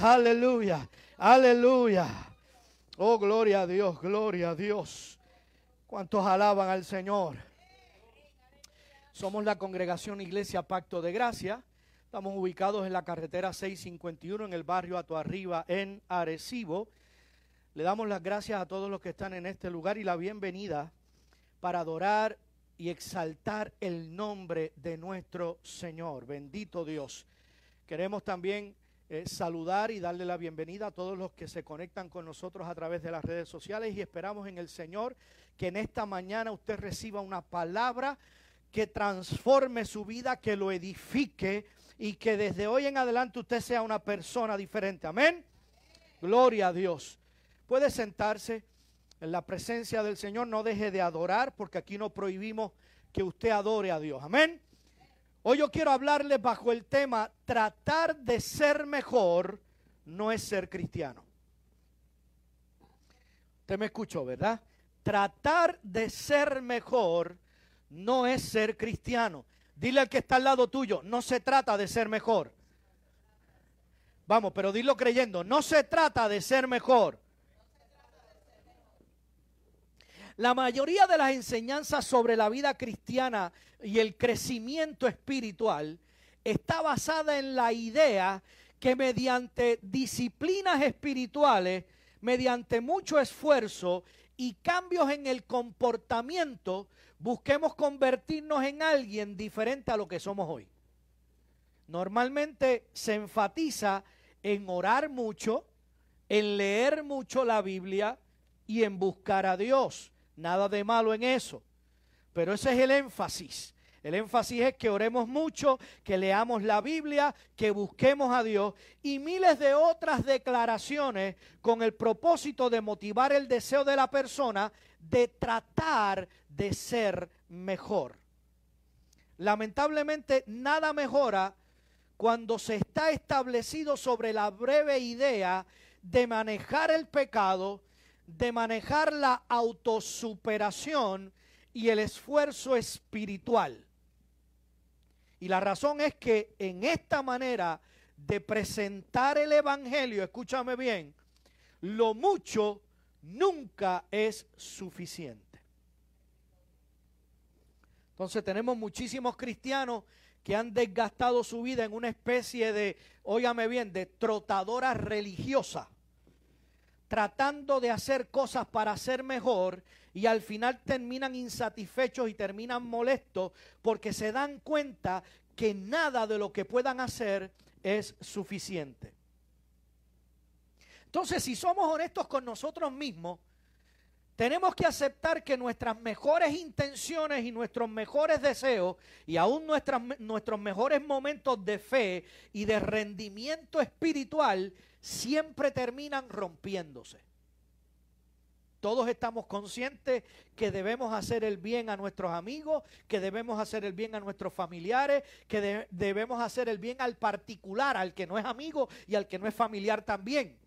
Aleluya, aleluya. Oh, gloria a Dios, gloria a Dios. ¿Cuántos alaban al Señor? Somos la congregación Iglesia Pacto de Gracia. Estamos ubicados en la carretera 651 en el barrio Ato Arriba en Arecibo. Le damos las gracias a todos los que están en este lugar y la bienvenida para adorar y exaltar el nombre de nuestro Señor. Bendito Dios. Queremos también eh, saludar y darle la bienvenida a todos los que se conectan con nosotros a través de las redes sociales y esperamos en el Señor que en esta mañana usted reciba una palabra que transforme su vida, que lo edifique y que desde hoy en adelante usted sea una persona diferente. Amén. Gloria a Dios. Puede sentarse en la presencia del Señor, no deje de adorar porque aquí no prohibimos que usted adore a Dios. Amén. Hoy yo quiero hablarles bajo el tema tratar de ser mejor no es ser cristiano. Usted me escuchó, ¿verdad? Tratar de ser mejor no es ser cristiano. Dile al que está al lado tuyo, no se trata de ser mejor. Vamos, pero dilo creyendo, no se trata de ser mejor. La mayoría de las enseñanzas sobre la vida cristiana y el crecimiento espiritual está basada en la idea que mediante disciplinas espirituales, mediante mucho esfuerzo y cambios en el comportamiento, busquemos convertirnos en alguien diferente a lo que somos hoy. Normalmente se enfatiza en orar mucho, en leer mucho la Biblia y en buscar a Dios. Nada de malo en eso. Pero ese es el énfasis. El énfasis es que oremos mucho, que leamos la Biblia, que busquemos a Dios y miles de otras declaraciones con el propósito de motivar el deseo de la persona de tratar de ser mejor. Lamentablemente nada mejora cuando se está establecido sobre la breve idea de manejar el pecado, de manejar la autosuperación y el esfuerzo espiritual. Y la razón es que en esta manera de presentar el Evangelio, escúchame bien, lo mucho nunca es suficiente. Entonces tenemos muchísimos cristianos que han desgastado su vida en una especie de, óigame bien, de trotadora religiosa tratando de hacer cosas para ser mejor y al final terminan insatisfechos y terminan molestos porque se dan cuenta que nada de lo que puedan hacer es suficiente. Entonces, si somos honestos con nosotros mismos, tenemos que aceptar que nuestras mejores intenciones y nuestros mejores deseos y aún nuestros mejores momentos de fe y de rendimiento espiritual siempre terminan rompiéndose. Todos estamos conscientes que debemos hacer el bien a nuestros amigos, que debemos hacer el bien a nuestros familiares, que debemos hacer el bien al particular, al que no es amigo y al que no es familiar también.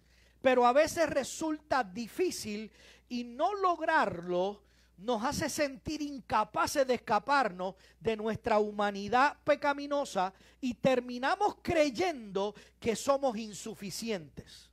Pero a veces resulta difícil y no lograrlo nos hace sentir incapaces de escaparnos de nuestra humanidad pecaminosa y terminamos creyendo que somos insuficientes.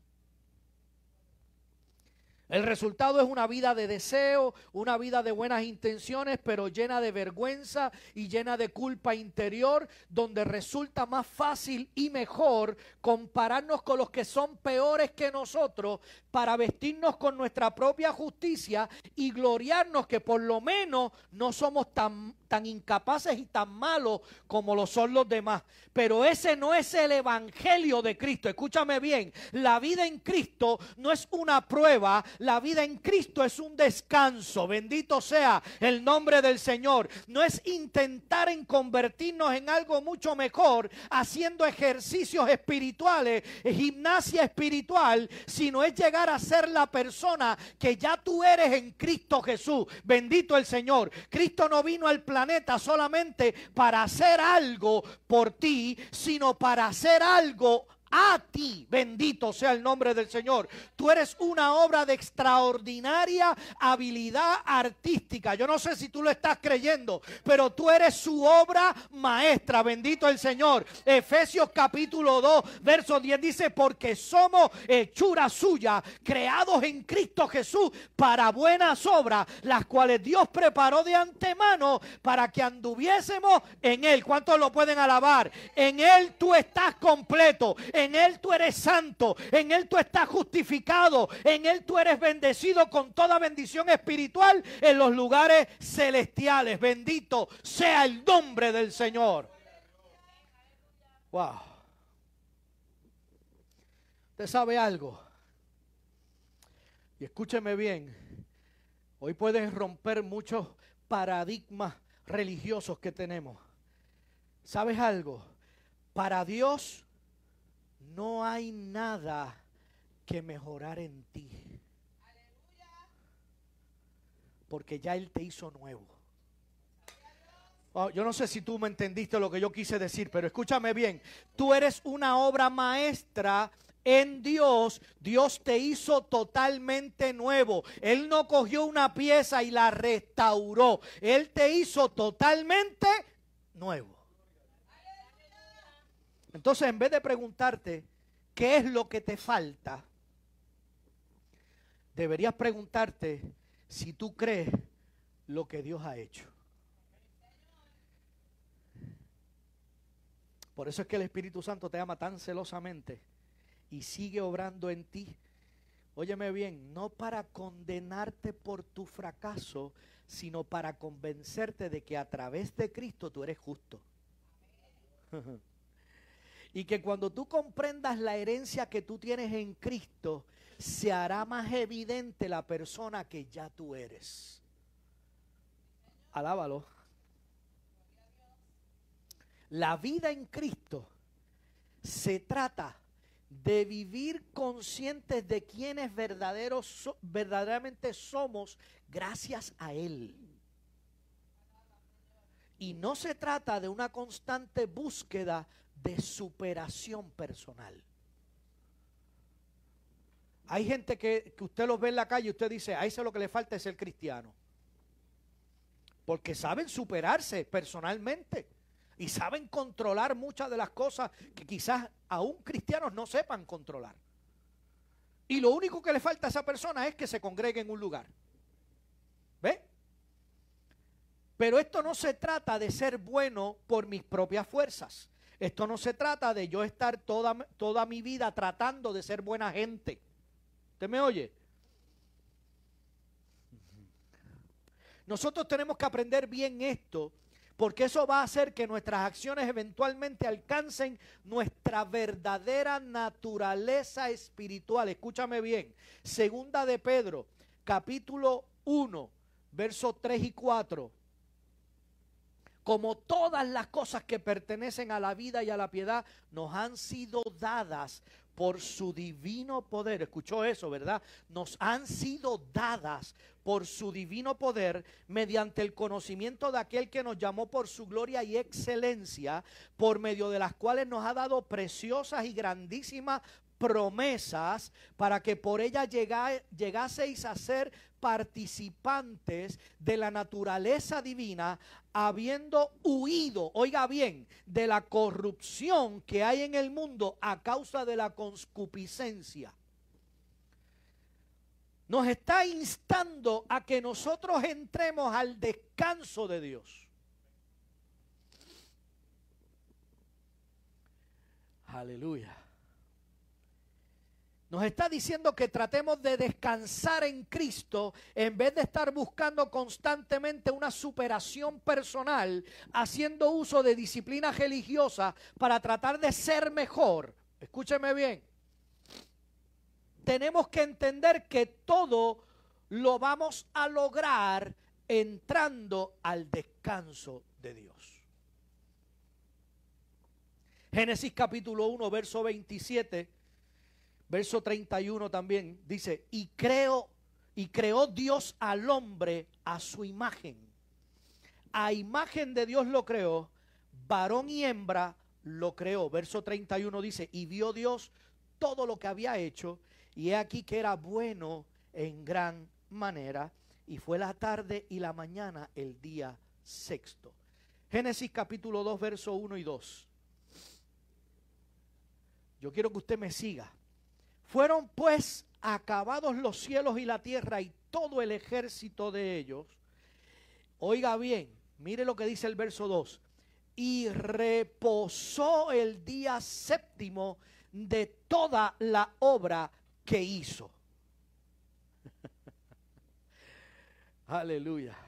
El resultado es una vida de deseo, una vida de buenas intenciones, pero llena de vergüenza y llena de culpa interior, donde resulta más fácil y mejor compararnos con los que son peores que nosotros para vestirnos con nuestra propia justicia y gloriarnos que por lo menos no somos tan, tan incapaces y tan malos como lo son los demás. Pero ese no es el evangelio de Cristo. Escúchame bien, la vida en Cristo no es una prueba, la vida en Cristo es un descanso. Bendito sea el nombre del Señor. No es intentar en convertirnos en algo mucho mejor haciendo ejercicios espirituales, gimnasia espiritual, sino es llegar a ser la persona que ya tú eres en Cristo Jesús. Bendito el Señor. Cristo no vino al planeta solamente para hacer algo por ti, sino para hacer algo a ti. Bendito sea el nombre del Señor. Tú eres una obra de extraordinaria habilidad artística. Yo no sé si tú lo estás creyendo, pero tú eres su obra maestra. Bendito el Señor. Efesios capítulo 2, verso 10 dice, porque somos hechura suya, creados en Cristo Jesús para buenas obras, las cuales Dios preparó de antemano para que anduviésemos en Él. ¿Cuántos lo pueden alabar? En Él tú estás completo. Él tú eres santo. En Él tú estás justificado. En Él tú eres bendecido con toda bendición espiritual en los lugares celestiales. Bendito sea el nombre del Señor. Wow. ¿Usted sabe algo? Y escúcheme bien. Hoy pueden romper muchos paradigmas religiosos que tenemos. ¿Sabes algo? Para Dios no hay nada que mejorar en ti. Porque ya Él te hizo nuevo. Oh, yo no sé si tú me entendiste lo que yo quise decir, pero escúchame bien. Tú eres una obra maestra en Dios, Dios te hizo totalmente nuevo. Él no cogió una pieza y la restauró. Él te hizo totalmente nuevo. Entonces, en vez de preguntarte qué es lo que te falta, deberías preguntarte si tú crees lo que Dios ha hecho. Por eso es que el Espíritu Santo te ama tan celosamente y sigue obrando en ti. Óyeme bien, no para condenarte por tu fracaso, sino para convencerte de que a través de Cristo tú eres justo. y que cuando tú comprendas la herencia que tú tienes en Cristo, se hará más evidente la persona que ya tú eres. Alábalo. La vida en Cristo se trata de vivir conscientes de quienes verdaderos, verdaderamente somos gracias a Él. Y no se trata de una constante búsqueda de superación personal. Hay gente que, usted los ve en la calle y usted dice, a eso lo que le falta es ser cristiano. Porque saben superarse personalmente y saben controlar muchas de las cosas que quizás aún cristianos no sepan controlar. Y lo único que le falta a esa persona es que se congregue en un lugar. ¿Ve? Pero esto no se trata de ser bueno por mis propias fuerzas. Esto no se trata de yo estar toda, toda mi vida tratando de ser buena gente. ¿Usted me oye? Nosotros tenemos que aprender bien esto porque eso va a hacer que nuestras acciones eventualmente alcancen nuestra verdadera naturaleza espiritual. Escúchame bien. Segunda de Pedro, capítulo 1, versos 3 y 4 como todas las cosas que pertenecen a la vida y a la piedad, nos han sido dadas por su divino poder. Escuchó eso, ¿verdad? Nos han sido dadas por su divino poder mediante el conocimiento de aquel que nos llamó por su gloria y excelencia, por medio de las cuales nos ha dado preciosas y grandísimas promesas para que por ella llegaseis a ser participantes de la naturaleza divina, habiendo huido, oiga bien, de la corrupción que hay en el mundo a causa de la conscupiscencia. Nos está instando a que nosotros entremos al descanso de Dios. Aleluya. Nos está diciendo que tratemos de descansar en Cristo en vez de estar buscando constantemente una superación personal, haciendo uso de disciplina religiosa para tratar de ser mejor. Escúcheme bien. Tenemos que entender que todo lo vamos a lograr entrando al descanso de Dios. Génesis capítulo 1, verso 27 verso 31 también dice, y creo, y creó Dios al hombre a su imagen. A imagen de Dios lo creó, varón y hembra lo creó. Verso 31 dice, y vio Dios todo lo que había hecho, y he aquí que era bueno en gran manera, y fue la tarde y la mañana el día sexto. Génesis capítulo 2, verso 1 y 2. Yo quiero que usted me siga. Fueron pues acabados los cielos y la tierra y todo el ejército de ellos. Oiga bien, mire lo que dice el verso 2. Y reposó el día séptimo de toda la obra que hizo. Aleluya.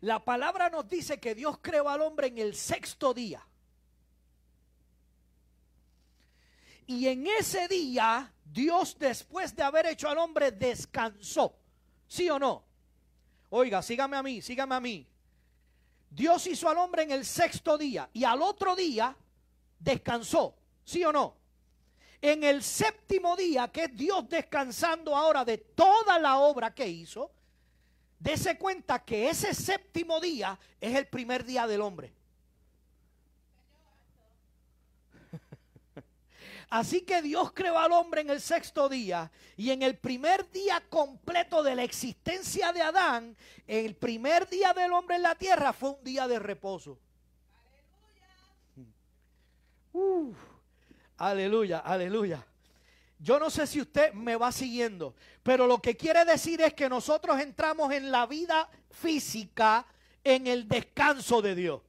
La palabra nos dice que Dios creó al hombre en el sexto día. Y en ese día, Dios después de haber hecho al hombre descansó. ¿Sí o no? Oiga, sígame a mí, sígame a mí. Dios hizo al hombre en el sexto día y al otro día descansó. ¿Sí o no? En el séptimo día, que es Dios descansando ahora de toda la obra que hizo, Dese cuenta que ese séptimo día es el primer día del hombre. Así que Dios creó al hombre en el sexto día y en el primer día completo de la existencia de Adán, el primer día del hombre en la tierra fue un día de reposo. aleluya, aleluya. Yo no sé si usted me va siguiendo, pero lo que quiere decir es que nosotros entramos en la vida física en el descanso de Dios.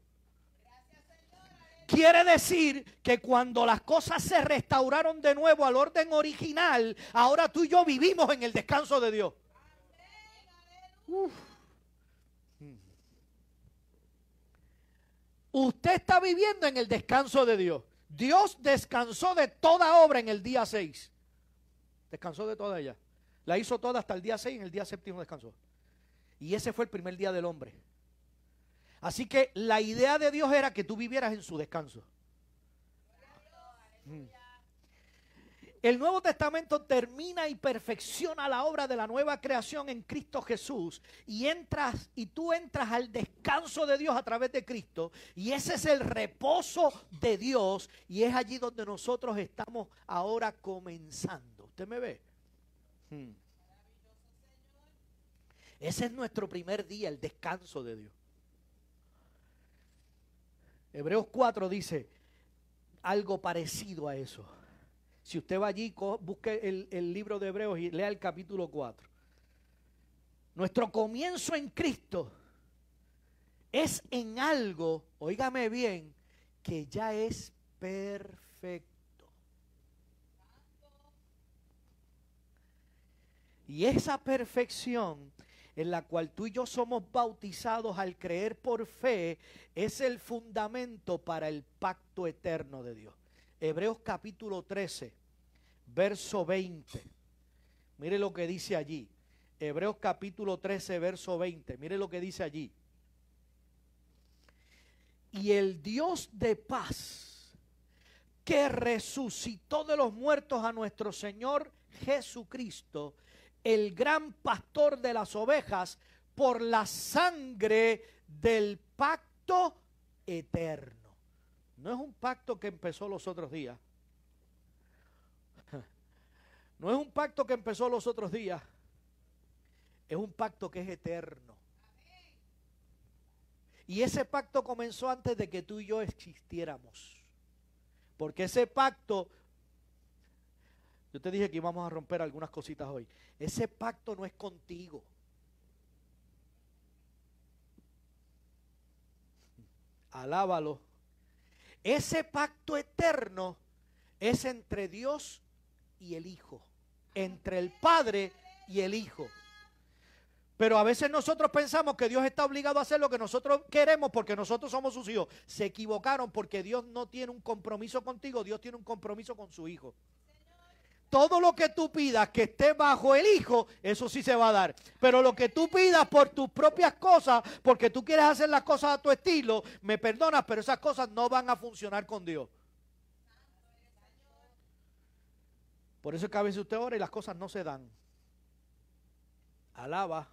Quiere decir que cuando las cosas se restauraron de nuevo al orden original, ahora tú y yo vivimos en el descanso de Dios. Usted está viviendo en el descanso de Dios. Dios descansó de toda obra en el día 6. Descansó de toda ella. La hizo toda hasta el día 6 y en el día séptimo descansó. Y ese fue el primer día del hombre. Así que la idea de Dios era que tú vivieras en su descanso. Mm. El Nuevo Testamento termina y perfecciona la obra de la nueva creación en Cristo Jesús y entras y tú entras al descanso de Dios a través de Cristo y ese es el reposo de Dios y es allí donde nosotros estamos ahora comenzando. ¿Usted me ve? Hmm. Ese es nuestro primer día, el descanso de Dios. Hebreos 4 dice algo parecido a eso. Si usted va allí, busque el, el libro de Hebreos y lea el capítulo 4. Nuestro comienzo en Cristo es en algo, oígame bien, que ya es perfecto. Y esa perfección en la cual tú y yo somos bautizados al creer por fe es el fundamento para el pacto eterno de Dios. Hebreos capítulo 13, verso 20. Mire lo que dice allí. Hebreos capítulo 13, verso 20. Mire lo que dice allí. Y el Dios de paz, que resucitó de los muertos a nuestro Señor Jesucristo, el gran pastor de las ovejas por la sangre del pacto eterno. No es un pacto que empezó los otros días. No es un pacto que empezó los otros días. Es un pacto que es eterno. Y ese pacto comenzó antes de que tú y yo existiéramos. Porque ese pacto yo te dije que íbamos a romper algunas cositas hoy. Ese pacto no es contigo. Alábalo. Ese pacto eterno es entre Dios y el Hijo. Entre el Padre y el Hijo. Pero a veces nosotros pensamos que Dios está obligado a hacer lo que nosotros queremos porque nosotros somos sus hijos. Se equivocaron porque Dios no tiene un compromiso contigo, Dios tiene un compromiso con su Hijo todo lo que tú pidas que esté bajo el Hijo, eso sí se va a dar. Pero lo que tú pidas por tus propias cosas, porque tú quieres hacer las cosas a tu estilo, me perdonas, pero esas cosas no van a funcionar con Dios. Por eso es que a veces usted ora y las cosas no se dan. Alaba.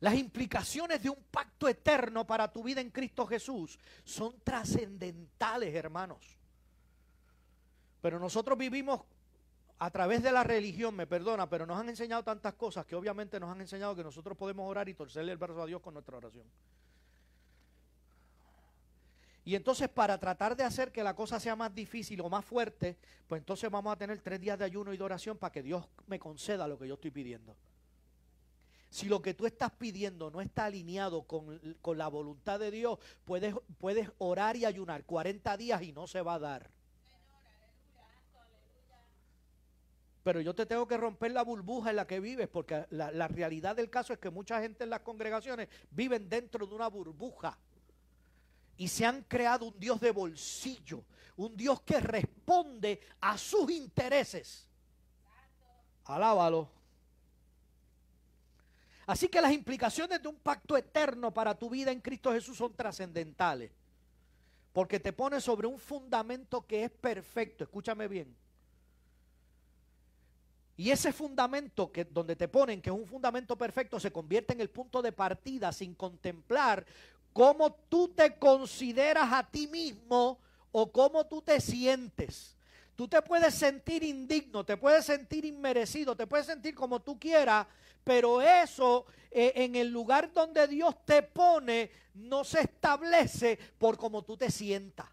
Las implicaciones de un pacto eterno para tu vida en Cristo Jesús son trascendentales, hermanos. Pero nosotros vivimos a través de la religión, me perdona, pero nos han enseñado tantas cosas que obviamente nos han enseñado que nosotros podemos orar y torcerle el brazo a Dios con nuestra oración. Y entonces para tratar de hacer que la cosa sea más difícil o más fuerte, pues entonces vamos a tener tres días de ayuno y de oración para que Dios me conceda lo que yo estoy pidiendo. Si lo que tú estás pidiendo no está alineado con, la voluntad de Dios, puedes, puedes orar y ayunar 40 días y no se va a dar. Pero yo te tengo que romper la burbuja en la que vives, porque la, realidad del caso es que mucha gente en las congregaciones viven dentro de una burbuja y se han creado un Dios de bolsillo, un Dios que responde a sus intereses. Alábalo. Así que las implicaciones de un pacto eterno para tu vida en Cristo Jesús son trascendentales. Porque te pone sobre un fundamento que es perfecto. Escúchame bien. Y ese fundamento que donde te ponen que es un fundamento perfecto se convierte en el punto de partida sin contemplar cómo tú te consideras a ti mismo o cómo tú te sientes. Tú te puedes sentir indigno, te puedes sentir inmerecido, te puedes sentir como tú quieras, pero eso eh, en el lugar donde Dios te pone no se establece por cómo tú te sientas.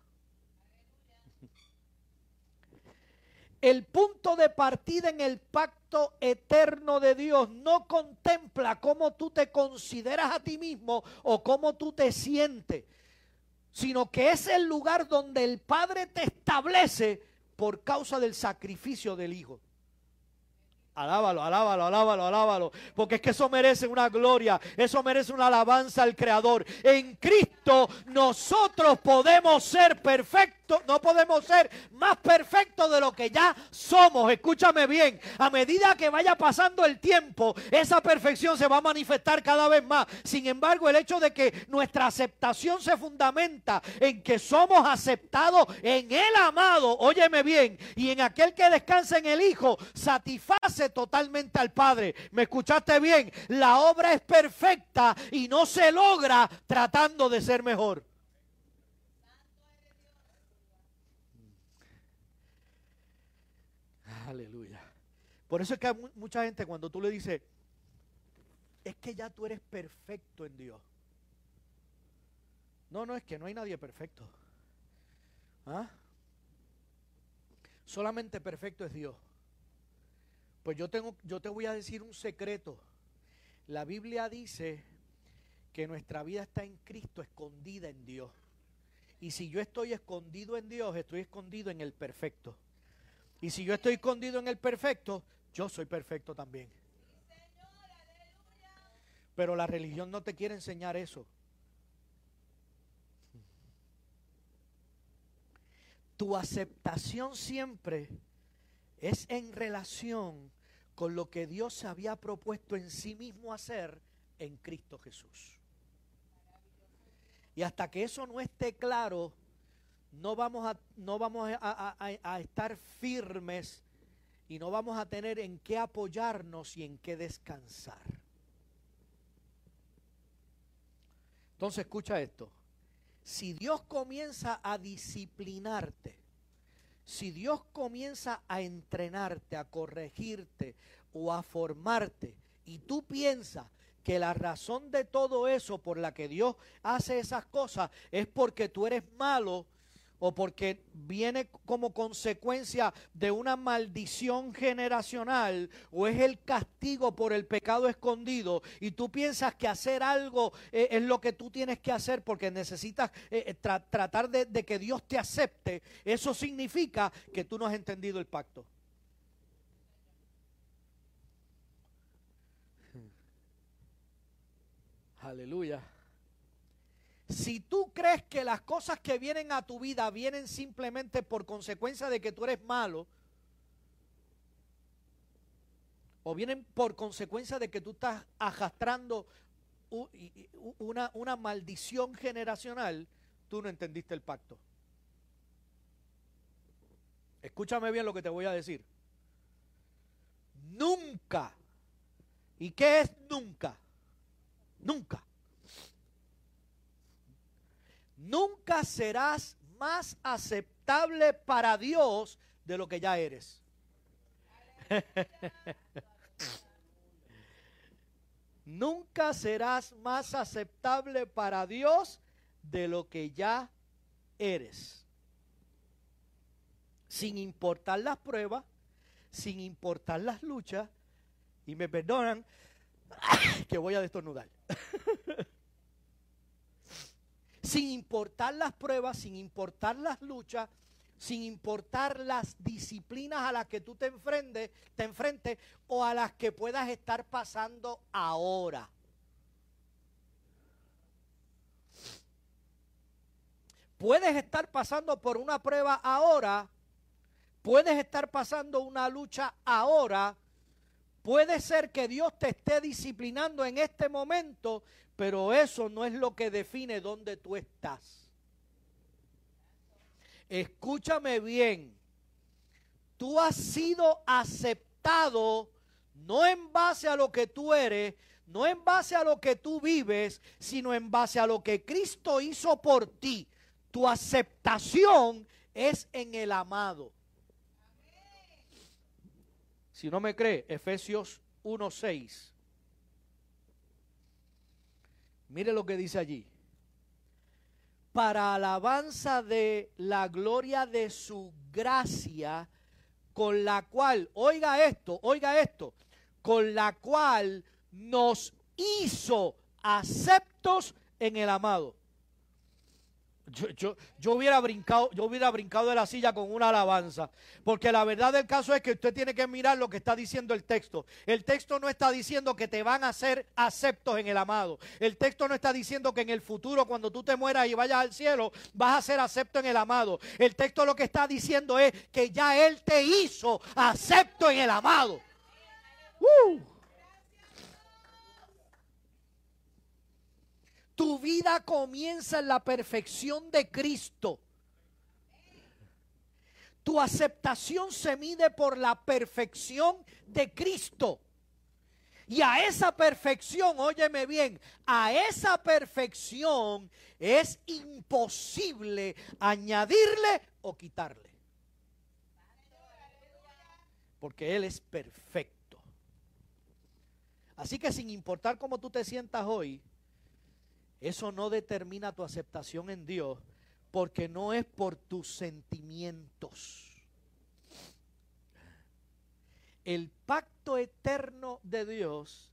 El punto de partida en el pacto eterno de Dios no contempla cómo tú te consideras a ti mismo o cómo tú te sientes, sino que es el lugar donde el Padre te establece por causa del sacrificio del Hijo. Alábalo, alábalo, alábalo, alábalo. Porque es que eso merece una gloria. Eso merece una alabanza al Creador. En Cristo nosotros podemos ser perfectos. No podemos ser más perfectos de lo que ya somos. Escúchame bien. A medida que vaya pasando el tiempo, esa perfección se va a manifestar cada vez más. Sin embargo, el hecho de que nuestra aceptación se fundamenta en que somos aceptados en el amado, óyeme bien, y en aquel que descansa en el Hijo, satisface totalmente al Padre. ¿Me escuchaste bien? La obra es perfecta y no se logra tratando de ser mejor. Aleluya. Por eso es que hay mucha gente cuando tú le dices, es que ya tú eres perfecto en Dios. No, no, es que no hay nadie perfecto. ¿Ah? Solamente perfecto es Dios. Pues yo, tengo, yo te voy a decir un secreto. La Biblia dice que nuestra vida está en Cristo, escondida en Dios. Y si yo estoy escondido en Dios, estoy escondido en el perfecto. Y si yo estoy escondido en el perfecto, yo soy perfecto también. Pero la religión no te quiere enseñar eso. Tu aceptación siempre es en relación con lo que Dios había propuesto en sí mismo hacer en Cristo Jesús. Y hasta que eso no esté claro, no vamos a, no vamos a, a, estar firmes y no vamos a tener en qué apoyarnos y en qué descansar. Entonces escucha esto. Si Dios comienza a disciplinarte, si Dios comienza a entrenarte, a corregirte o a formarte, y tú piensas que la razón de todo eso por la que Dios hace esas cosas es porque tú eres malo, o porque viene como consecuencia de una maldición generacional o es el castigo por el pecado escondido y tú piensas que hacer algo eh, es lo que tú tienes que hacer porque necesitas eh, eh, tratar de, de que Dios te acepte, eso significa que tú no has entendido el pacto. Aleluya. Si tú crees que las cosas que vienen a tu vida vienen simplemente por consecuencia de que tú eres malo, o vienen por consecuencia de que tú estás arrastrando una, una maldición generacional, tú no entendiste el pacto. Escúchame bien lo que te voy a decir. Nunca. ¿Y qué es nunca? Nunca. Nunca serás más aceptable para Dios de lo que ya eres. Nunca serás más aceptable para Dios de lo que ya eres. Sin importar las pruebas, sin importar las luchas, y me perdonan que voy a destornudar. sin importar las pruebas, sin importar las luchas, sin importar las disciplinas a las que tú te enfrentes, te enfrentes o a las que puedas estar pasando ahora. Puedes estar pasando por una prueba ahora, puedes estar pasando una lucha ahora, puede ser que Dios te esté disciplinando en este momento, pero eso no es lo que define dónde tú estás. Escúchame bien. Tú has sido aceptado no en base a lo que tú eres, no en base a lo que tú vives, sino en base a lo que Cristo hizo por ti. Tu aceptación es en el amado. Si no me cree, Efesios 1:6. Mire lo que dice allí para alabanza de la gloria de su gracia, con la cual, oiga esto, oiga esto, con la cual nos hizo aceptos en el amado. Yo, yo, hubiera brincado, yo hubiera brincado de la silla con una alabanza. Porque la verdad del caso es que usted tiene que mirar lo que está diciendo el texto. El texto no está diciendo que te van a ser aceptos en el amado. El texto no está diciendo que en el futuro, cuando tú te mueras y vayas al cielo, vas a ser acepto en el amado. El texto lo que está diciendo es que ya Él te hizo acepto en el amado. ¡Uh! Tu vida comienza en la perfección de Cristo. Tu aceptación se mide por la perfección de Cristo. Y a esa perfección, óyeme bien, a esa perfección es imposible añadirle o quitarle. Porque Él es perfecto. Así que sin importar cómo tú te sientas hoy, eso no determina tu aceptación en Dios porque no es por tus sentimientos. El pacto eterno de Dios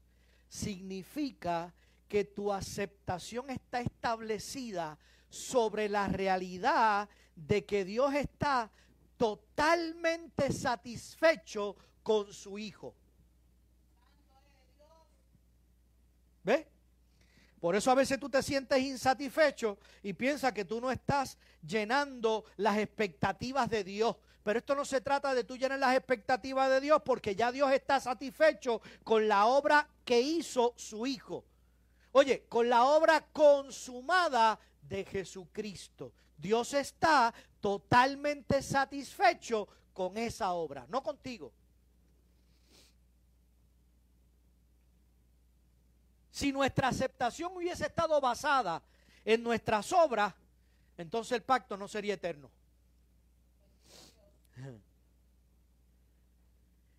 significa que tu aceptación está establecida sobre la realidad de que Dios está totalmente satisfecho con su Hijo. ¿Ve? Por eso a veces tú te sientes insatisfecho y piensas que tú no estás llenando las expectativas de Dios. Pero esto no se trata de tú llenar las expectativas de Dios porque ya Dios está satisfecho con la obra que hizo su Hijo. Oye, con la obra consumada de Jesucristo. Dios está totalmente satisfecho con esa obra, no contigo. Si nuestra aceptación hubiese estado basada en nuestras obras, entonces el pacto no sería eterno.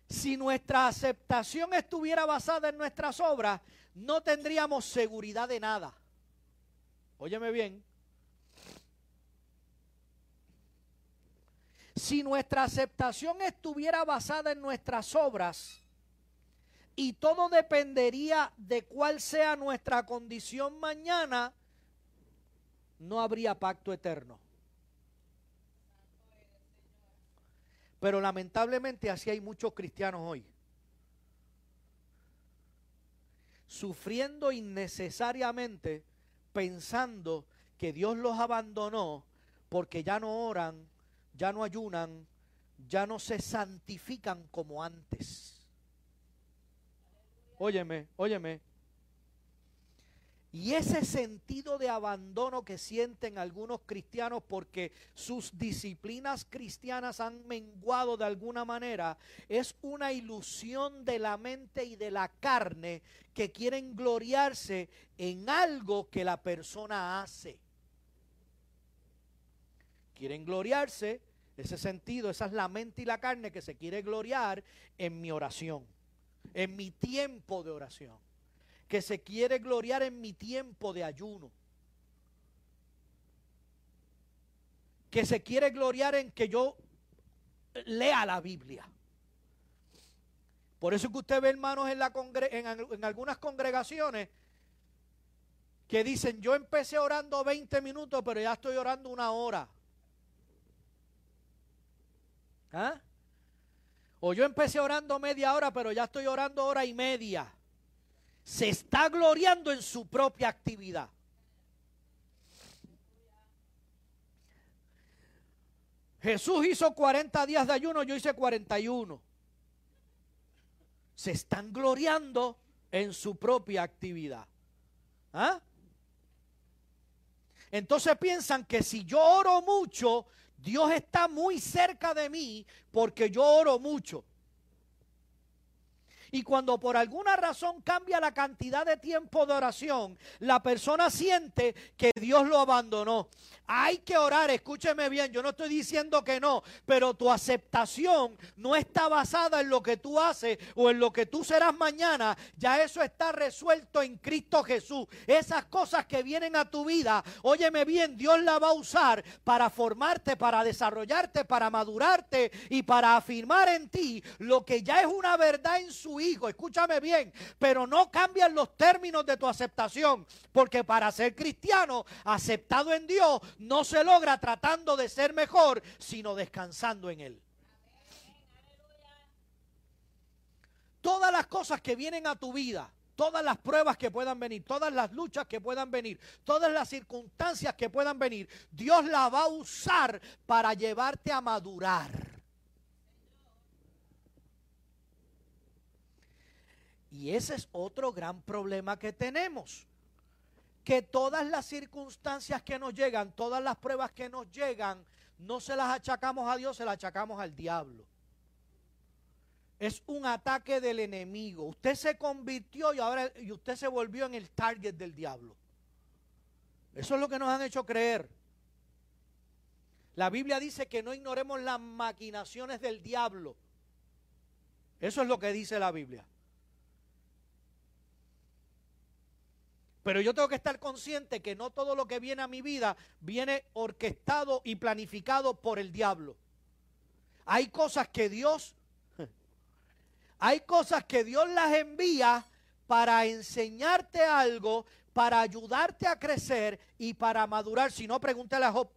Si nuestra aceptación estuviera basada en nuestras obras, no tendríamos seguridad de nada. Óyeme bien. Si nuestra aceptación estuviera basada en nuestras obras, y todo dependería de cuál sea nuestra condición mañana, no habría pacto eterno. Pero lamentablemente así hay muchos cristianos hoy. Sufriendo innecesariamente, pensando que Dios los abandonó porque ya no oran, ya no ayunan, ya no se santifican como antes. Óyeme, óyeme. Y ese sentido de abandono que sienten algunos cristianos porque sus disciplinas cristianas han menguado de alguna manera es una ilusión de la mente y de la carne que quieren gloriarse en algo que la persona hace. Quieren gloriarse, ese sentido, esa es la mente y la carne que se quiere gloriar en mi oración, en mi tiempo de oración que se quiere gloriar en mi tiempo de ayuno. Que se quiere gloriar en que yo lea la Biblia. Por eso que usted ve, hermanos, en, la en, algunas congregaciones que dicen, yo empecé orando 20 minutos, pero ya estoy orando una hora. ¿Ah? O yo empecé orando media hora, pero ya estoy orando hora y media se está gloriando en su propia actividad. Jesús hizo 40 días de ayuno, yo hice 41. Se están gloriando en su propia actividad. ¿Ah? Entonces piensan que si yo oro mucho, Dios está muy cerca de mí porque yo oro mucho. Y cuando por alguna razón cambia la cantidad de tiempo de oración, la persona siente que Dios lo abandonó. Hay que orar, escúcheme bien, yo no estoy diciendo que no, pero tu aceptación no está basada en lo que tú haces o en lo que tú serás mañana, ya eso está resuelto en Cristo Jesús. Esas cosas que vienen a tu vida, óyeme bien, Dios la va a usar para formarte, para desarrollarte, para madurarte y para afirmar en ti lo que ya es una verdad en su Hijo. Escúchame bien, pero no cambian los términos de tu aceptación, porque para ser cristiano, aceptado en Dios, no se logra tratando de ser mejor, sino descansando en Él. Todas las cosas que vienen a tu vida, todas las pruebas que puedan venir, todas las luchas que puedan venir, todas las circunstancias que puedan venir, Dios la va a usar para llevarte a madurar. Y ese es otro gran problema que tenemos que todas las circunstancias que nos llegan, todas las pruebas que nos llegan, no se las achacamos a Dios, se las achacamos al diablo. Es un ataque del enemigo. Usted se convirtió y ahora y usted se volvió en el target del diablo. Eso es lo que nos han hecho creer. La Biblia dice que no ignoremos las maquinaciones del diablo. Eso es lo que dice la Biblia. Pero yo tengo que estar consciente que no todo lo que viene a mi vida viene orquestado y planificado por el diablo. Hay cosas que Dios, hay cosas que Dios las envía para enseñarte algo, para ayudarte a crecer y para madurar. Si no, pregúntale a Job.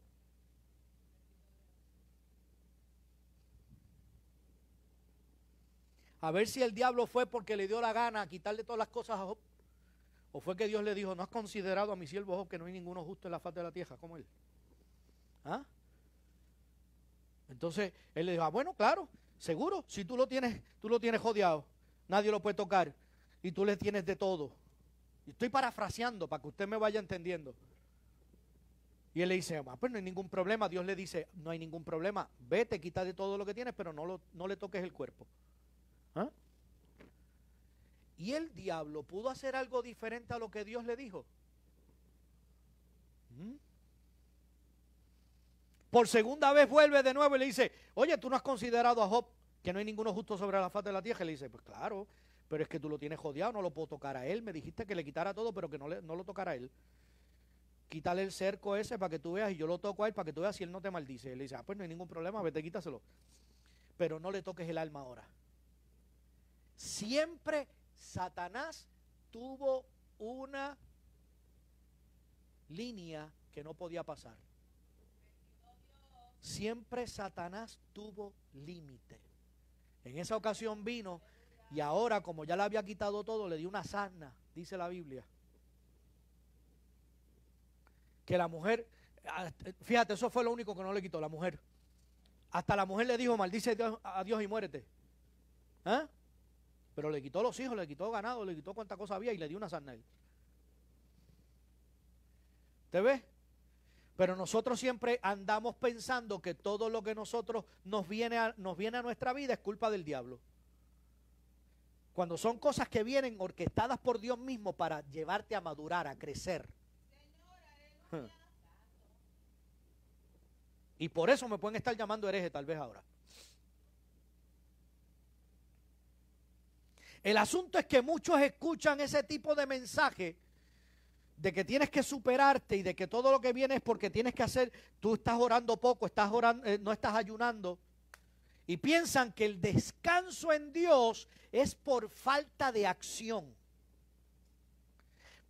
A ver si el diablo fue porque le dio la gana a quitarle todas las cosas a Job. ¿O fue que Dios le dijo, no has considerado a mi siervo que no hay ninguno justo en la faz de la tierra como él? ¿Ah? Entonces él le dijo, ah, bueno, claro, seguro, si tú lo tienes, tú lo tienes jodeado, nadie lo puede tocar y tú le tienes de todo. estoy parafraseando para que usted me vaya entendiendo. Y él le dice, ah, pues no hay ningún problema. Dios le dice, no hay ningún problema, vete, quita de todo lo que tienes, pero no, lo, no le toques el cuerpo. ¿Ah? Y el diablo pudo hacer algo diferente a lo que Dios le dijo. ¿Mm? Por segunda vez vuelve de nuevo y le dice, oye, tú no has considerado a Job que no hay ninguno justo sobre la faz de la tierra. Y le dice, pues claro, pero es que tú lo tienes jodiado, no lo puedo tocar a él. Me dijiste que le quitara todo, pero que no, lo tocara a él. Quítale el cerco ese para que tú veas y yo lo toco a él para que tú veas si él no te maldice. Él le dice, ah, pues no hay ningún problema, vete, quítaselo. Pero no le toques el alma ahora. Siempre Satanás tuvo una línea que no podía pasar. Siempre Satanás tuvo límite. En esa ocasión vino y ahora como ya le había quitado todo, le dio una sarna, dice la Biblia. Que la mujer, ah, fíjate, eso fue lo único que no le quitó la mujer. Hasta la mujer le dijo, maldice a Dios y muérete. ¿Ah? Pero le quitó los hijos, le quitó ganado, le quitó cuánta cosa había y le dio una sarna ¿Te ves? Pero nosotros siempre andamos pensando que todo lo que nosotros nos viene a, nos viene a nuestra vida es culpa del diablo. Cuando son cosas que vienen orquestadas por Dios mismo para llevarte a madurar, a crecer. Y por eso me pueden estar llamando hereje tal vez ahora. El asunto es que muchos escuchan ese tipo de mensaje de que tienes que superarte y de que todo lo que viene es porque tienes que hacer, tú estás orando poco, estás orando, eh, no estás ayunando, y piensan que el descanso en Dios es por falta de acción.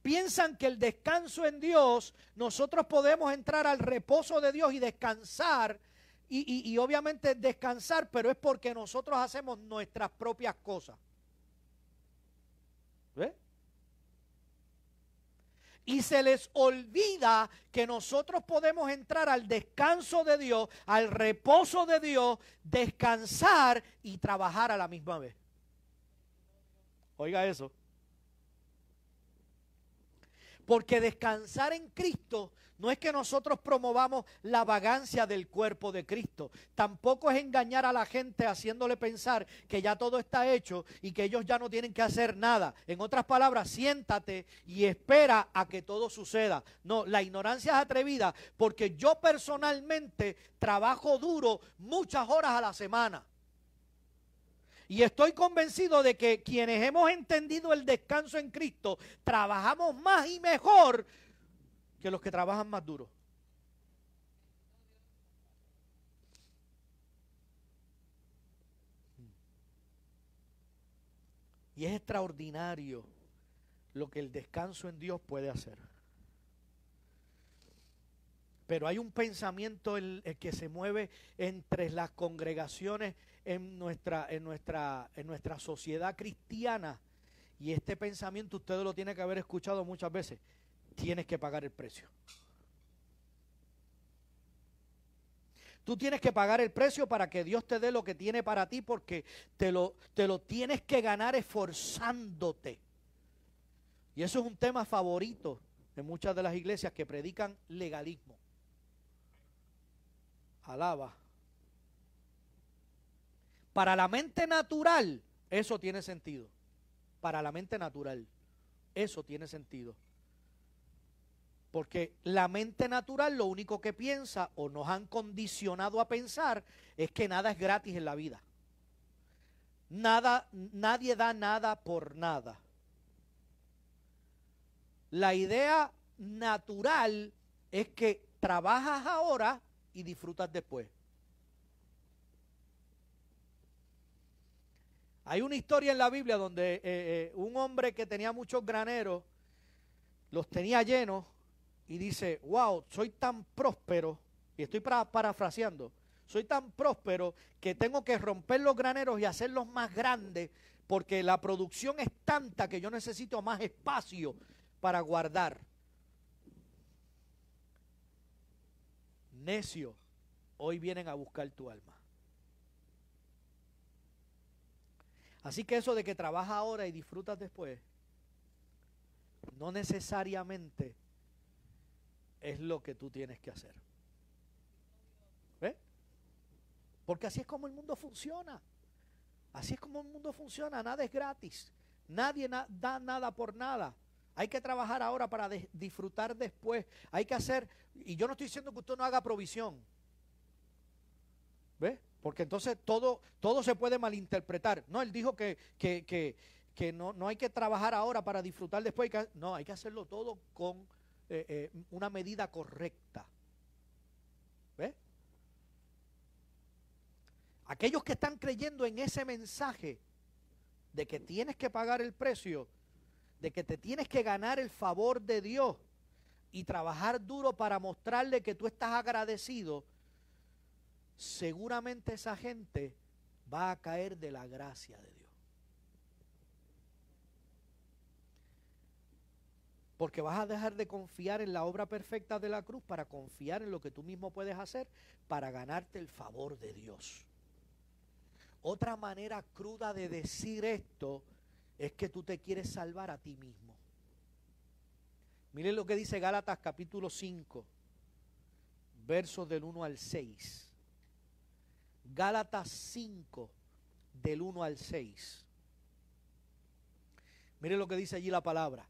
Piensan que el descanso en Dios, nosotros podemos entrar al reposo de Dios y descansar, y, y obviamente descansar, pero es porque nosotros hacemos nuestras propias cosas. Y se les olvida que nosotros podemos entrar al descanso de Dios, al reposo de Dios, descansar y trabajar a la misma vez. Oiga eso. Porque descansar en Cristo no es que nosotros promovamos la vagancia del cuerpo de Cristo. Tampoco es engañar a la gente haciéndole pensar que ya todo está hecho y que ellos ya no tienen que hacer nada. En otras palabras, siéntate y espera a que todo suceda. No, la ignorancia es atrevida porque yo personalmente trabajo duro muchas horas a la semana. Y estoy convencido de que quienes hemos entendido el descanso en Cristo, trabajamos más y mejor que los que trabajan más duro. Y es extraordinario lo que el descanso en Dios puede hacer. Pero hay un pensamiento el, que se mueve entre las congregaciones en nuestra, en, nuestra, en nuestra sociedad cristiana. Y este pensamiento usted lo tiene que haber escuchado muchas veces tienes que pagar el precio. Tú tienes que pagar el precio para que Dios te dé lo que tiene para ti porque te lo, te lo tienes que ganar esforzándote. Y eso es un tema favorito de muchas de las iglesias que predican legalismo. Alaba. Para la mente natural, eso tiene sentido. Para la mente natural, eso tiene sentido. Porque la mente natural lo único que piensa o nos han condicionado a pensar es que nada es gratis en la vida. Nada, nadie da nada por nada. La idea natural es que trabajas ahora y disfrutas después. Hay una historia en la Biblia donde eh, eh, un hombre que tenía muchos graneros, los tenía llenos, y dice, wow, soy tan próspero, y estoy parafraseando, soy tan próspero que tengo que romper los graneros y hacerlos más grandes porque la producción es tanta que yo necesito más espacio para guardar. Necio, hoy vienen a buscar tu alma. Así que eso de que trabajas ahora y disfrutas después, no necesariamente es lo que tú tienes que hacer. ¿Ve? Porque así es como el mundo funciona. Así es como el mundo funciona. Nada es gratis. Nadie da nada por nada. Hay que trabajar ahora para disfrutar después. Hay que hacer, y yo no estoy diciendo que usted no haga provisión. ¿Ve? Porque entonces todo, todo se puede malinterpretar. No, él dijo que, que, no, no, hay que trabajar ahora para disfrutar después. no, hay que hacerlo todo con eh, eh, una medida correcta. ¿Ve? Aquellos que están creyendo en ese mensaje de que tienes que pagar el precio, de que te tienes que ganar el favor de Dios y trabajar duro para mostrarle que tú estás agradecido, seguramente esa gente va a caer de la gracia de Dios. Porque vas a dejar de confiar en la obra perfecta de la cruz para confiar en lo que tú mismo puedes hacer para ganarte el favor de Dios. Otra manera cruda de decir esto es que tú te quieres salvar a ti mismo. Miren lo que dice Gálatas capítulo 5, versos del 1 al 6. Gálatas 5, del 1 al 6. Miren lo que dice allí la palabra.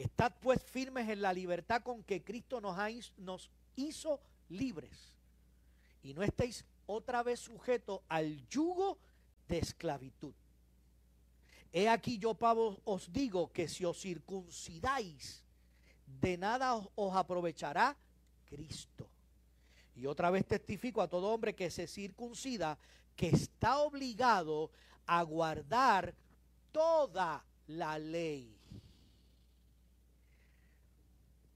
Estad pues firmes en la libertad con que Cristo nos, nos hizo libres. Y no estéis otra vez sujetos al yugo de esclavitud. He aquí yo, Pablo, os digo que si os circuncidáis, de nada os aprovechará Cristo. Y otra vez testifico a todo hombre que se circuncida que está obligado a guardar toda la ley.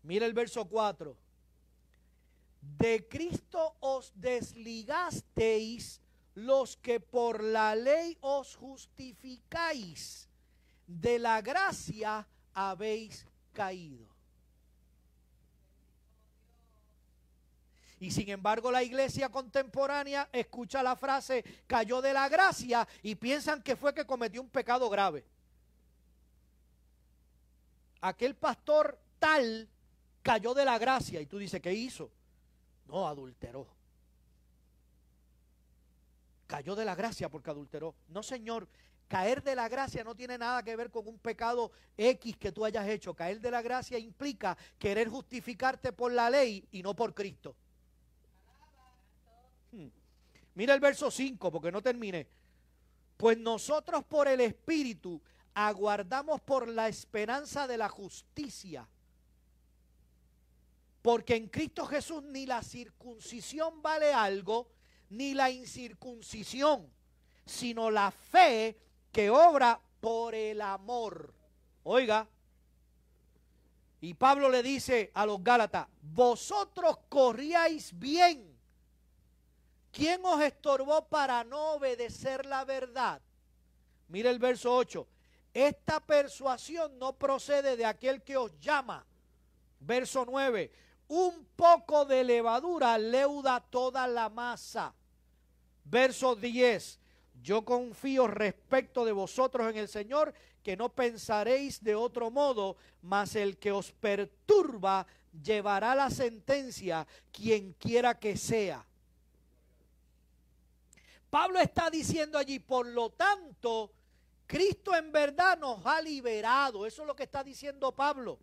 Mira el verso 4. De Cristo os desligasteis los que por la ley os justificáis. De la gracia habéis caído. Y sin embargo la iglesia contemporánea escucha la frase cayó de la gracia y piensan que fue que cometió un pecado grave. Aquel pastor tal cayó de la gracia y tú dices, ¿qué hizo? No, adulteró. Cayó de la gracia porque adulteró. No, Señor, caer de la gracia no tiene nada que ver con un pecado X que tú hayas hecho. Caer de la gracia implica querer justificarte por la ley y no por Cristo. Hmm. Mira el verso 5 porque no termine. Pues nosotros por el Espíritu aguardamos por la esperanza de la justicia. Porque en Cristo Jesús ni la circuncisión vale algo, ni la incircuncisión, sino la fe que obra por el amor. Oiga, y Pablo le dice a los Gálatas, vosotros corríais bien ¿Quién os estorbó para no obedecer la verdad? Mire el verso 8. Esta persuasión no procede de aquel que os llama. Verso 9. Un poco de levadura leuda toda la masa. Verso 10. Yo confío respecto de vosotros en el Señor que no pensaréis de otro modo, mas el que os perturba llevará la sentencia, quien quiera que sea. Pablo está diciendo allí, por lo tanto, Cristo en verdad nos ha liberado. Eso es lo que está diciendo Pablo.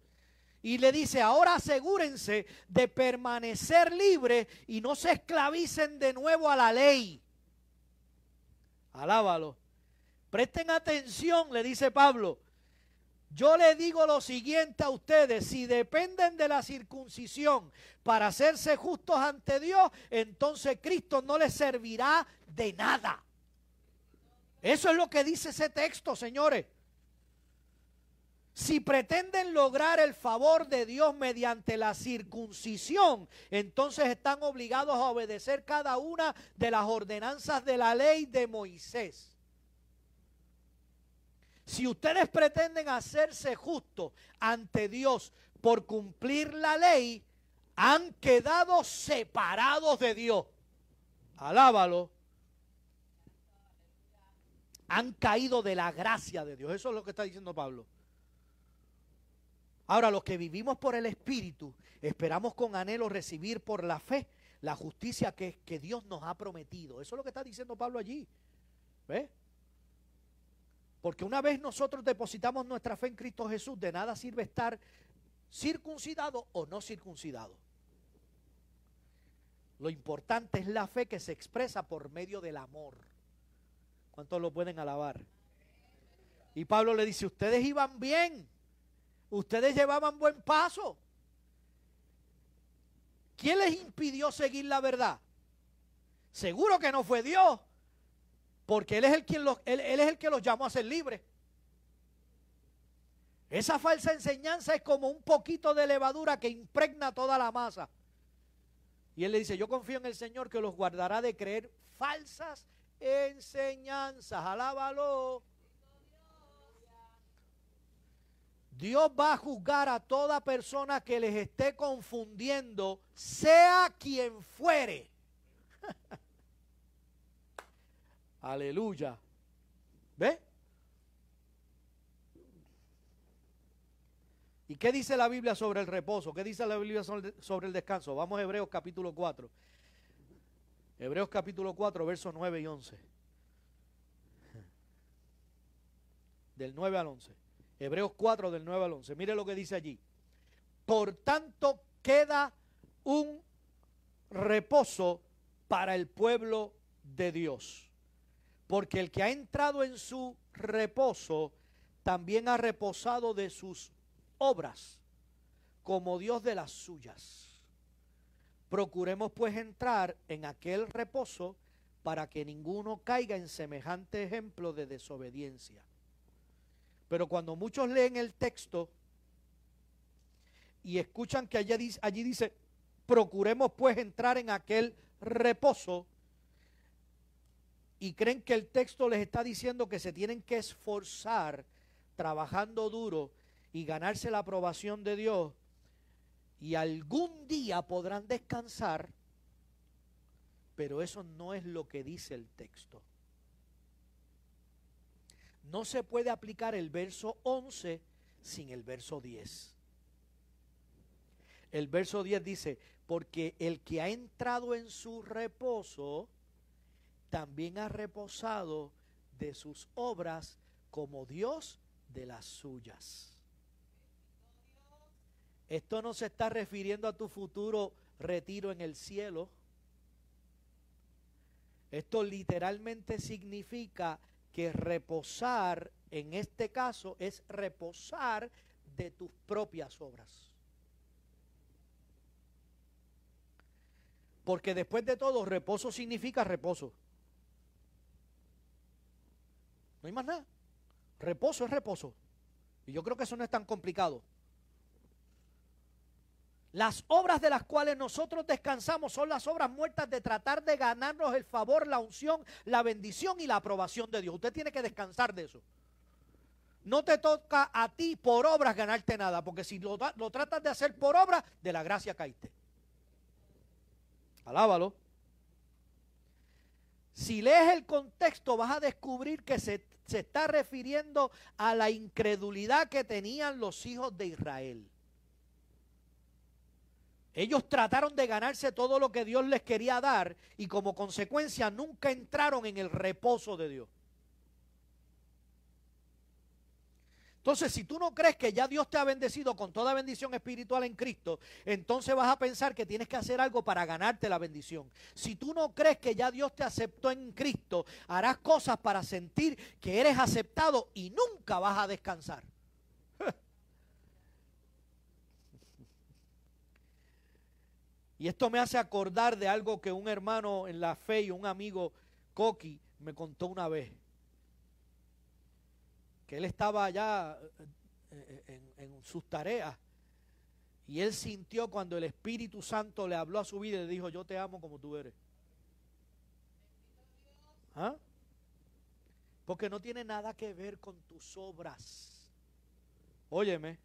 Y le dice, ahora asegúrense de permanecer libres y no se esclavicen de nuevo a la ley. Alábalo. Presten atención, le dice Pablo. Yo le digo lo siguiente a ustedes, si dependen de la circuncisión para hacerse justos ante Dios, entonces Cristo no les servirá de nada. Eso es lo que dice ese texto, señores. Si pretenden lograr el favor de Dios mediante la circuncisión, entonces están obligados a obedecer cada una de las ordenanzas de la ley de Moisés. Si ustedes pretenden hacerse justos ante Dios por cumplir la ley, han quedado separados de Dios. Alábalo. Han caído de la gracia de Dios. Eso es lo que está diciendo Pablo. Ahora, los que vivimos por el Espíritu, esperamos con anhelo recibir por la fe la justicia que, que Dios nos ha prometido. Eso es lo que está diciendo Pablo allí. ¿Ves? Porque una vez nosotros depositamos nuestra fe en Cristo Jesús, de nada sirve estar circuncidado o no circuncidado. Lo importante es la fe que se expresa por medio del amor. ¿Cuántos lo pueden alabar? Y Pablo le dice, ustedes iban bien, ustedes llevaban buen paso. ¿Quién les impidió seguir la verdad? Seguro que no fue Dios. Porque Él es el, quien los, él, es el que los llamó a ser libres. Esa falsa enseñanza es como un poquito de levadura que impregna toda la masa. Y él le dice, yo confío en el Señor que los guardará de creer falsas enseñanzas. Alábalo. Dios va a juzgar a toda persona que les esté confundiendo, sea quien fuere. Aleluya. ¿Ve? ¿Y qué dice la Biblia sobre el reposo? ¿Qué dice la Biblia sobre el descanso? Vamos a Hebreos capítulo 4. Hebreos capítulo 4, versos 9 y 11. Del 9 al 11. Hebreos 4 del 9 al 11. Mire lo que dice allí. Por tanto queda un reposo para el pueblo de Dios. Porque el que ha entrado en su reposo también ha reposado de sus obras, como Dios de las suyas. Procuremos pues entrar en aquel reposo para que ninguno caiga en semejante ejemplo de desobediencia. Pero cuando muchos leen el texto y escuchan que allí dice, allí dice procuremos pues entrar en aquel reposo, y creen que el texto les está diciendo que se tienen que esforzar trabajando duro y ganarse la aprobación de Dios y algún día podrán descansar, pero eso no es lo que dice el texto. No se puede aplicar el verso 11 sin el verso 10. El verso 10 dice, porque el que ha entrado en su reposo, también ha reposado de sus obras como Dios de las suyas. Esto no se está refiriendo a tu futuro retiro en el cielo. Esto literalmente significa que reposar, en este caso, es reposar de tus propias obras. Porque después de todo, reposo significa reposo. No hay más nada. Reposo es reposo. Y yo creo que eso no es tan complicado. Las obras de las cuales nosotros descansamos son las obras muertas de tratar de ganarnos el favor, la unción, la bendición y la aprobación de Dios. Usted tiene que descansar de eso. No te toca a ti por obras ganarte nada, porque si lo, lo tratas de hacer por obras, de la gracia caíste. Alábalo. Si lees el contexto vas a descubrir que se, se está refiriendo a la incredulidad que tenían los hijos de Israel. Ellos trataron de ganarse todo lo que Dios les quería dar y como consecuencia nunca entraron en el reposo de Dios. Entonces, si tú no crees que ya Dios te ha bendecido con toda bendición espiritual en Cristo, entonces vas a pensar que tienes que hacer algo para ganarte la bendición. Si tú no crees que ya Dios te aceptó en Cristo, harás cosas para sentir que eres aceptado y nunca vas a descansar. Y esto me hace acordar de algo que un hermano en la fe y un amigo Coqui me contó una vez. Que él estaba allá eh, eh, en, sus tareas y él sintió cuando el Espíritu Santo le habló a su vida y le dijo, yo te amo como tú eres. ¿Ah? Porque no tiene nada que ver con tus obras. Óyeme.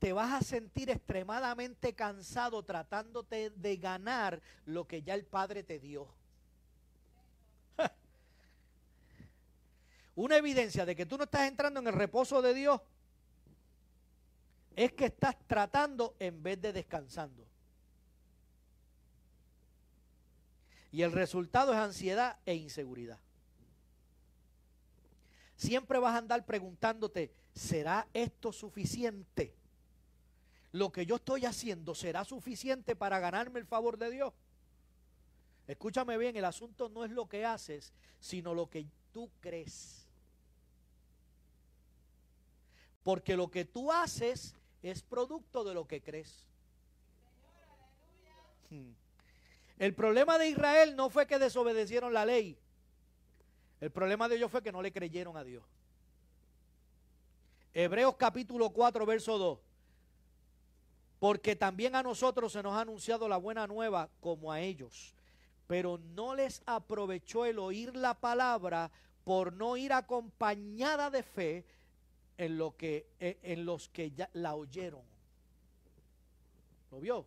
te vas a sentir extremadamente cansado tratándote de ganar lo que ya el Padre te dio. Una evidencia de que tú no estás entrando en el reposo de Dios es que estás tratando en vez de descansando. Y el resultado es ansiedad e inseguridad. Siempre vas a andar preguntándote, ¿será esto suficiente? lo que yo estoy haciendo será suficiente para ganarme el favor de Dios. Escúchame bien, el asunto no es lo que haces, sino lo que tú crees. Porque lo que tú haces es producto de lo que crees. Hmm. El problema de Israel no fue que desobedecieron la ley. El problema de ellos fue que no le creyeron a Dios. Hebreos capítulo 4, verso 2 porque también a nosotros se nos ha anunciado la buena nueva como a ellos. Pero no les aprovechó el oír la palabra por no ir acompañada de fe en, lo que, e, en los que ya la oyeron. ¿Lo vio?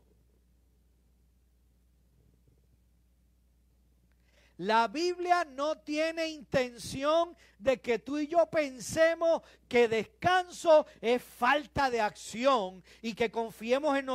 La Biblia no tiene intención de que tú y yo pensemos que descanso es falta de acción y que confiemos en,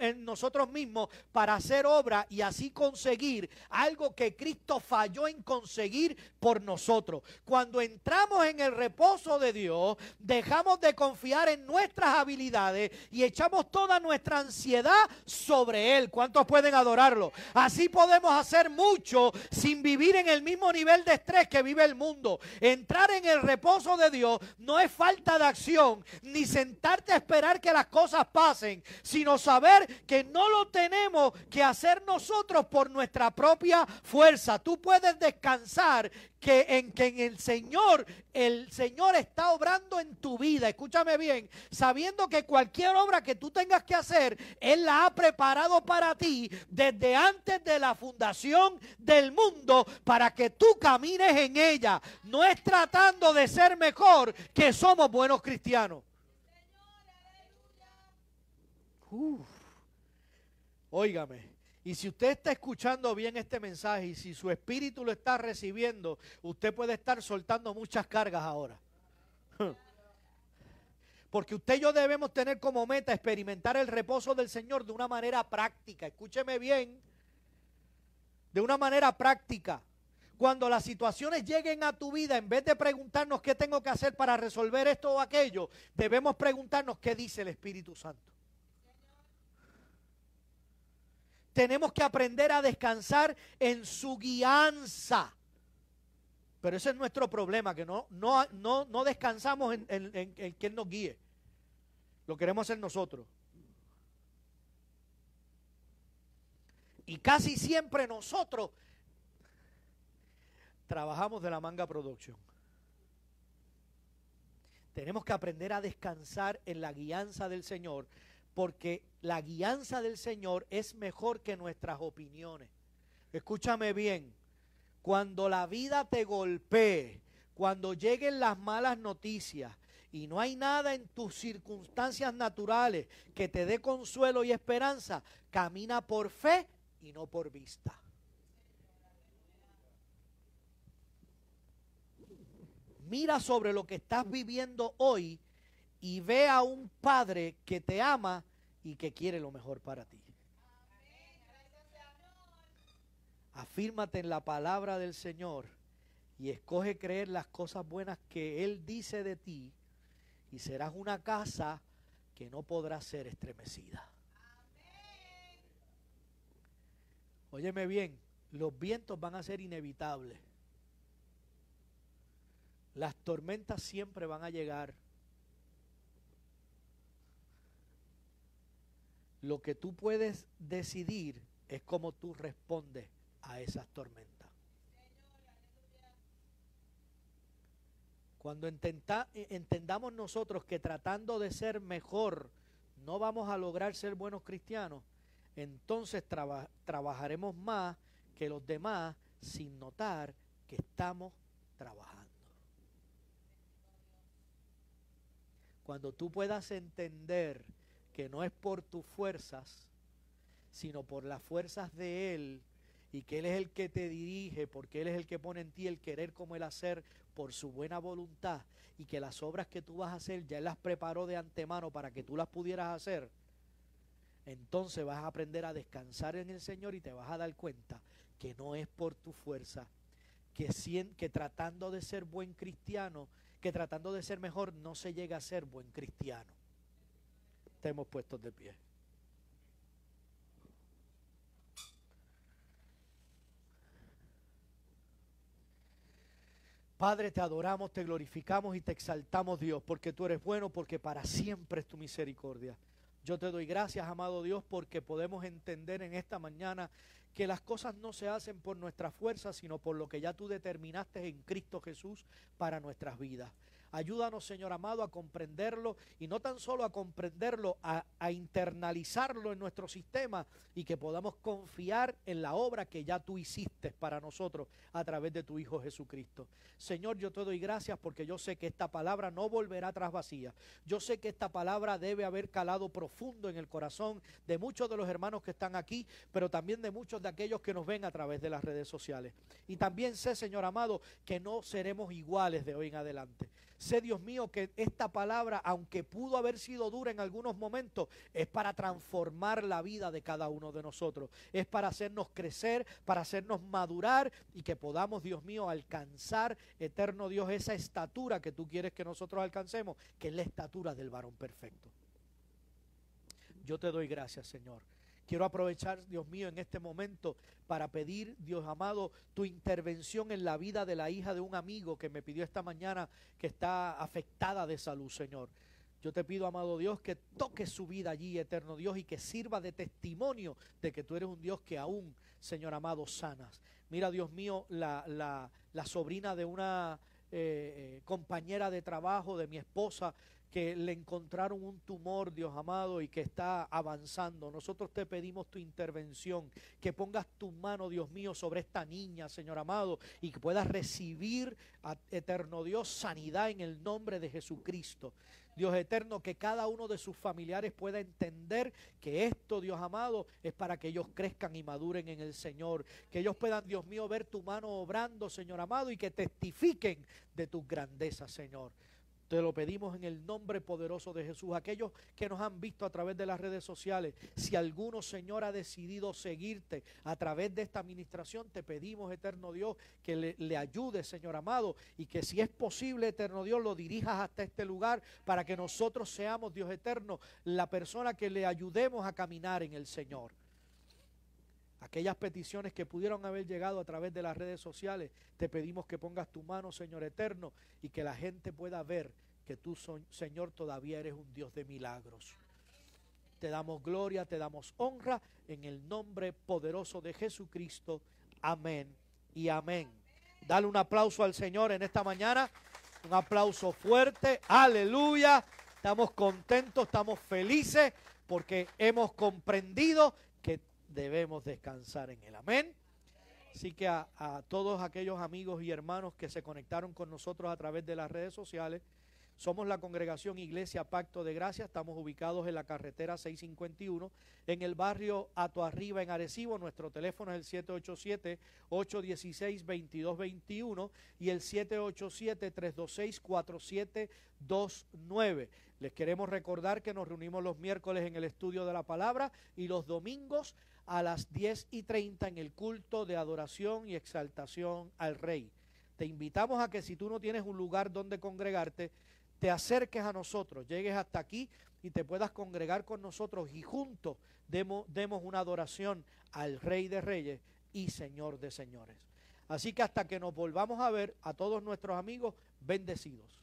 en nosotros mismos para hacer obra y así conseguir algo que Cristo falló en conseguir por nosotros. Cuando entramos en el reposo de Dios, dejamos de confiar en nuestras habilidades y echamos toda nuestra ansiedad sobre Él. ¿Cuántos pueden adorarlo? Así podemos hacer mucho sin vivir en el mismo nivel de estrés que vive el mundo. Entrar en el reposo de Dios no es falta de acción, ni sentarte a esperar que las cosas pasen, sino saber que no lo tenemos que hacer nosotros por nuestra propia fuerza. Tú puedes descansar que en que en el Señor, el Señor está obrando en tu vida. Escúchame bien, sabiendo que cualquier obra que tú tengas que hacer, Él la ha preparado para ti desde antes de la fundación del mundo para que tú camines en ella. No es tratando de ser mejor que somos buenos cristianos. Uf. Óigame, y si usted está escuchando bien este mensaje y si su espíritu lo está recibiendo, usted puede estar soltando muchas cargas ahora. Porque usted y yo debemos tener como meta experimentar el reposo del Señor de una manera práctica. Escúcheme bien. De una manera práctica. Cuando las situaciones lleguen a tu vida, en vez de preguntarnos qué tengo que hacer para resolver esto o aquello, debemos preguntarnos qué dice el Espíritu Santo. Tenemos que aprender a descansar en su guianza. Pero ese es nuestro problema, que no, no, no, descansamos en, en, en quien nos guíe. Lo queremos hacer nosotros. Y casi siempre nosotros trabajamos de la manga production. Tenemos que aprender a descansar en la guianza del Señor porque la guianza del Señor es mejor que nuestras opiniones. Escúchame bien, cuando la vida te golpee, cuando lleguen las malas noticias y no hay nada en tus circunstancias naturales que te dé consuelo y esperanza, camina por fe y no por vista. Mira sobre lo que estás viviendo hoy y ve a un Padre que te ama y que quiere lo mejor para ti. Afírmate en la palabra del Señor y escoge creer las cosas buenas que Él dice de ti y serás una casa que no podrá ser estremecida. Óyeme bien, los vientos van a ser inevitables. Las tormentas siempre van a llegar. Lo que tú puedes decidir es cómo tú respondes a esas tormentas. Cuando e, entendamos nosotros que tratando de ser mejor no vamos a lograr ser buenos cristianos, entonces trabajaremos más que los demás sin notar que estamos trabajando. Cuando tú puedas entender que no es por tus fuerzas, sino por las fuerzas de Él, y que Él es el que te dirige, porque Él es el que pone en ti el querer como el hacer por su buena voluntad, y que las obras que tú vas a hacer ya Él las preparó de antemano para que tú las pudieras hacer, entonces vas a aprender a descansar en el Señor y te vas a dar cuenta que no es por tu fuerza, que, que tratando de ser buen cristiano, que tratando de ser mejor no se llega a ser buen cristiano estemos puestos de pie. Padre, te adoramos, te glorificamos y te exaltamos, Dios, porque tú eres bueno, porque para siempre es tu misericordia. Yo te doy gracias, amado Dios, porque podemos entender en esta mañana que las cosas no se hacen por nuestra fuerza, sino por lo que ya tú determinaste en Cristo Jesús para nuestras vidas. Ayúdanos, Señor amado, a comprenderlo y no tan solo a comprenderlo, a, internalizarlo en nuestro sistema y que podamos confiar en la obra que ya tú hiciste para nosotros a través de tu Hijo Jesucristo. Señor, yo te doy gracias porque yo sé que esta palabra no volverá tras vacía. Yo sé que esta palabra debe haber calado profundo en el corazón de muchos de los hermanos que están aquí, pero también de muchos de aquellos que nos ven a través de las redes sociales. Y también sé, Señor amado, que no seremos iguales de hoy en adelante sé Dios mío que esta palabra, aunque pudo haber sido dura en algunos momentos, es para transformar la vida de cada uno de nosotros. Es para hacernos crecer, para hacernos madurar y que podamos, Dios mío, alcanzar, eterno Dios, esa estatura que tú quieres que nosotros alcancemos, que es la estatura del varón perfecto. Yo te doy gracias, Señor. Quiero aprovechar, Dios mío, en este momento para pedir, Dios amado, tu intervención en la vida de la hija de un amigo que me pidió esta mañana que está afectada de salud, Señor. Yo te pido, amado Dios, que toque su vida allí, eterno Dios, y que sirva de testimonio de que tú eres un Dios que aún, Señor amado, sanas. Mira, Dios mío, la, la, sobrina de una eh, eh, compañera de trabajo, de mi esposa, que le encontraron un tumor, Dios amado, y que está avanzando. Nosotros te pedimos tu intervención, que pongas tu mano, Dios mío, sobre esta niña, Señor amado, y que puedas recibir, eterno Dios, sanidad en el nombre de Jesucristo. Dios eterno, que cada uno de sus familiares pueda entender que esto, Dios amado, es para que ellos crezcan y maduren en el Señor. Que ellos puedan, Dios mío, ver tu mano obrando, Señor amado, y que testifiquen de tus grandezas, Señor. Te lo pedimos en el nombre poderoso de Jesús. Aquellos que nos han visto a través de las redes sociales, si alguno, Señor, ha decidido seguirte a través de esta administración, te pedimos, eterno Dios, que le, ayude, Señor amado, y que si es posible, eterno Dios, lo dirijas hasta este lugar para que nosotros seamos, Dios eterno, la persona que le ayudemos a caminar en el Señor aquellas peticiones que pudieron haber llegado a través de las redes sociales, te pedimos que pongas tu mano, Señor eterno, y que la gente pueda ver que tú, Señor, todavía eres un Dios de milagros. Te damos gloria, te damos honra en el nombre poderoso de Jesucristo. Amén y amén. Dale un aplauso al Señor en esta mañana. Un aplauso fuerte. Aleluya. Estamos contentos, estamos felices porque hemos comprendido debemos descansar en él. Amén. Así que a, todos aquellos amigos y hermanos que se conectaron con nosotros a través de las redes sociales, somos la congregación Iglesia Pacto de Gracia, estamos ubicados en la carretera 651, en el barrio Ato Arriba, en Arecibo. Nuestro teléfono es el 787-816-2221 y el 787-326-4729. Les queremos recordar que nos reunimos los miércoles en el estudio de la palabra y los domingos a las 10 y 30 en el culto de adoración y exaltación al Rey. Te invitamos a que si tú no tienes un lugar donde congregarte, te acerques a nosotros, llegues hasta aquí y te puedas congregar con nosotros y juntos demos, demos una adoración al Rey de Reyes y Señor de Señores. Así que hasta que nos volvamos a ver, a todos nuestros amigos, bendecidos.